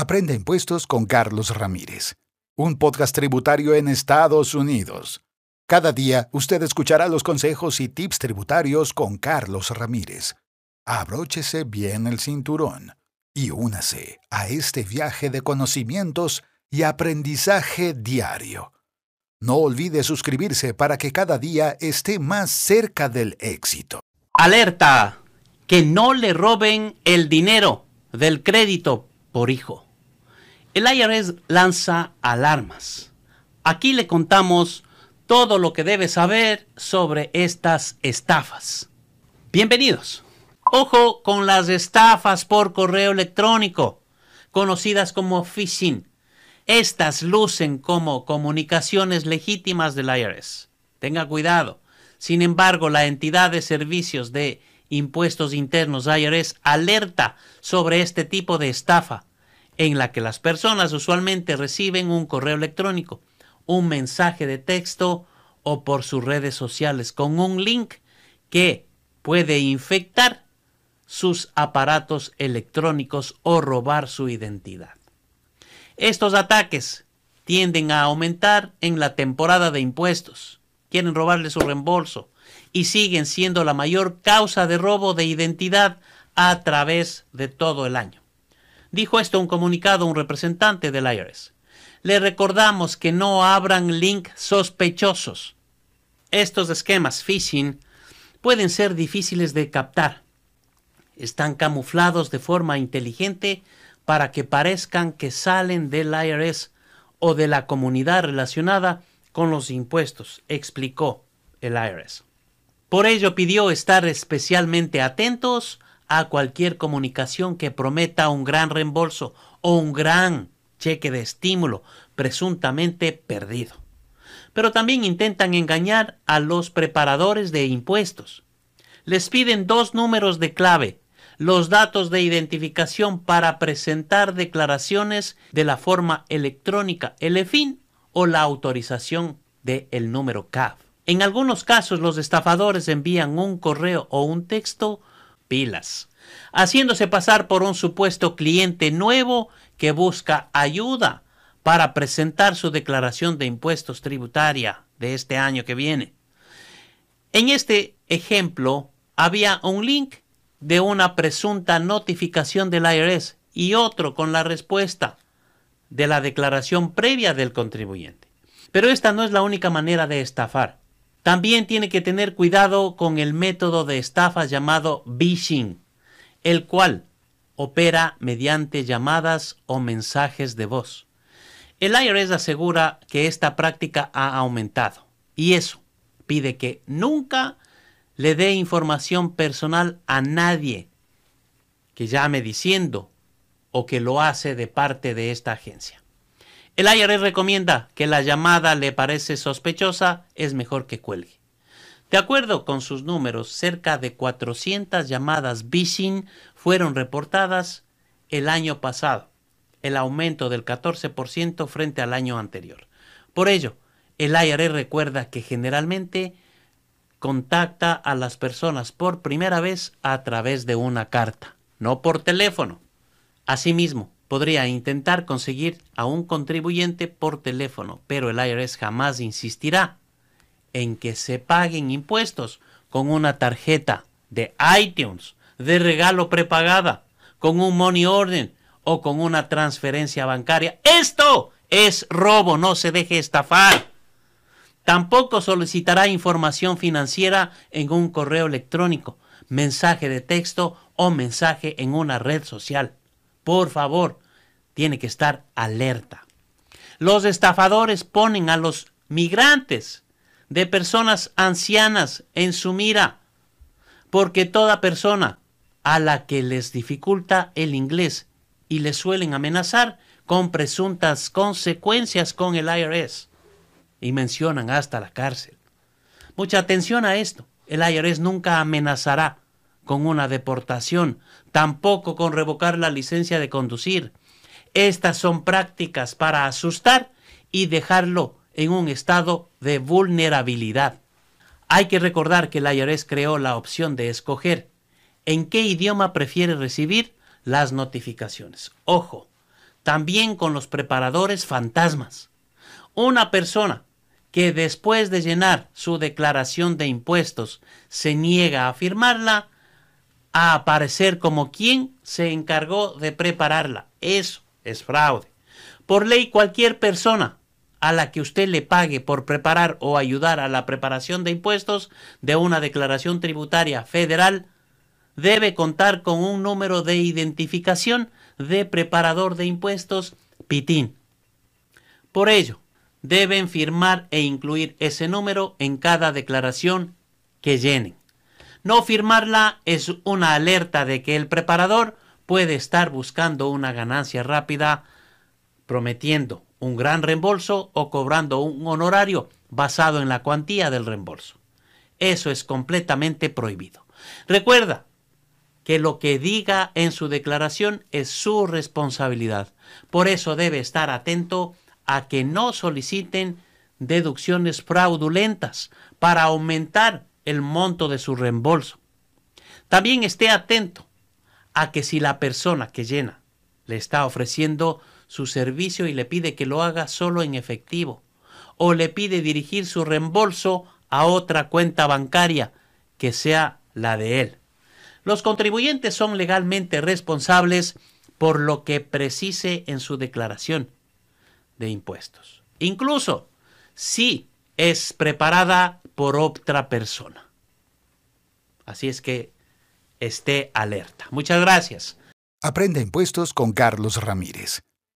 Aprende impuestos con Carlos Ramírez, un podcast tributario en Estados Unidos. Cada día usted escuchará los consejos y tips tributarios con Carlos Ramírez. Abróchese bien el cinturón y únase a este viaje de conocimientos y aprendizaje diario. No olvide suscribirse para que cada día esté más cerca del éxito. Alerta, que no le roben el dinero del crédito por hijo. El IRS lanza alarmas. Aquí le contamos todo lo que debe saber sobre estas estafas. Bienvenidos. Ojo con las estafas por correo electrónico, conocidas como phishing. Estas lucen como comunicaciones legítimas del IRS. Tenga cuidado. Sin embargo, la entidad de servicios de impuestos internos IRS alerta sobre este tipo de estafa en la que las personas usualmente reciben un correo electrónico, un mensaje de texto o por sus redes sociales con un link que puede infectar sus aparatos electrónicos o robar su identidad. Estos ataques tienden a aumentar en la temporada de impuestos. Quieren robarle su reembolso y siguen siendo la mayor causa de robo de identidad a través de todo el año. Dijo esto un comunicado un representante del IRS. Le recordamos que no abran links sospechosos. Estos esquemas phishing pueden ser difíciles de captar. Están camuflados de forma inteligente para que parezcan que salen del IRS o de la comunidad relacionada con los impuestos, explicó el IRS. Por ello pidió estar especialmente atentos a cualquier comunicación que prometa un gran reembolso o un gran cheque de estímulo presuntamente perdido. Pero también intentan engañar a los preparadores de impuestos. Les piden dos números de clave, los datos de identificación para presentar declaraciones de la forma electrónica, el EFIN o la autorización del el número CAF. En algunos casos los estafadores envían un correo o un texto pilas, haciéndose pasar por un supuesto cliente nuevo que busca ayuda para presentar su declaración de impuestos tributaria de este año que viene. En este ejemplo había un link de una presunta notificación del IRS y otro con la respuesta de la declaración previa del contribuyente. Pero esta no es la única manera de estafar. También tiene que tener cuidado con el método de estafa llamado phishing, el cual opera mediante llamadas o mensajes de voz. El IRS asegura que esta práctica ha aumentado y eso pide que nunca le dé información personal a nadie que llame diciendo o que lo hace de parte de esta agencia. El IRS recomienda que la llamada le parece sospechosa, es mejor que cuelgue. De acuerdo con sus números, cerca de 400 llamadas phishing fueron reportadas el año pasado, el aumento del 14% frente al año anterior. Por ello, el IRS recuerda que generalmente contacta a las personas por primera vez a través de una carta, no por teléfono. Asimismo, podría intentar conseguir a un contribuyente por teléfono, pero el IRS jamás insistirá en que se paguen impuestos con una tarjeta de iTunes, de regalo prepagada, con un money order o con una transferencia bancaria. Esto es robo, no se deje estafar. Tampoco solicitará información financiera en un correo electrónico, mensaje de texto o mensaje en una red social. Por favor, tiene que estar alerta. Los estafadores ponen a los migrantes de personas ancianas en su mira, porque toda persona a la que les dificulta el inglés y les suelen amenazar con presuntas consecuencias con el IRS y mencionan hasta la cárcel. Mucha atención a esto. El IRS nunca amenazará con una deportación, tampoco con revocar la licencia de conducir, estas son prácticas para asustar y dejarlo en un estado de vulnerabilidad. Hay que recordar que la IRS creó la opción de escoger en qué idioma prefiere recibir las notificaciones. Ojo, también con los preparadores fantasmas. Una persona que después de llenar su declaración de impuestos se niega a firmarla, a aparecer como quien se encargó de prepararla. Eso es fraude. Por ley, cualquier persona a la que usted le pague por preparar o ayudar a la preparación de impuestos de una declaración tributaria federal debe contar con un número de identificación de preparador de impuestos PITIN. Por ello, deben firmar e incluir ese número en cada declaración que llenen. No firmarla es una alerta de que el preparador puede estar buscando una ganancia rápida, prometiendo un gran reembolso o cobrando un honorario basado en la cuantía del reembolso. Eso es completamente prohibido. Recuerda que lo que diga en su declaración es su responsabilidad. Por eso debe estar atento a que no soliciten deducciones fraudulentas para aumentar el monto de su reembolso. También esté atento a que si la persona que llena le está ofreciendo su servicio y le pide que lo haga solo en efectivo, o le pide dirigir su reembolso a otra cuenta bancaria que sea la de él. Los contribuyentes son legalmente responsables por lo que precise en su declaración de impuestos, incluso si es preparada por otra persona. Así es que esté alerta. Muchas gracias. Aprende impuestos con Carlos Ramírez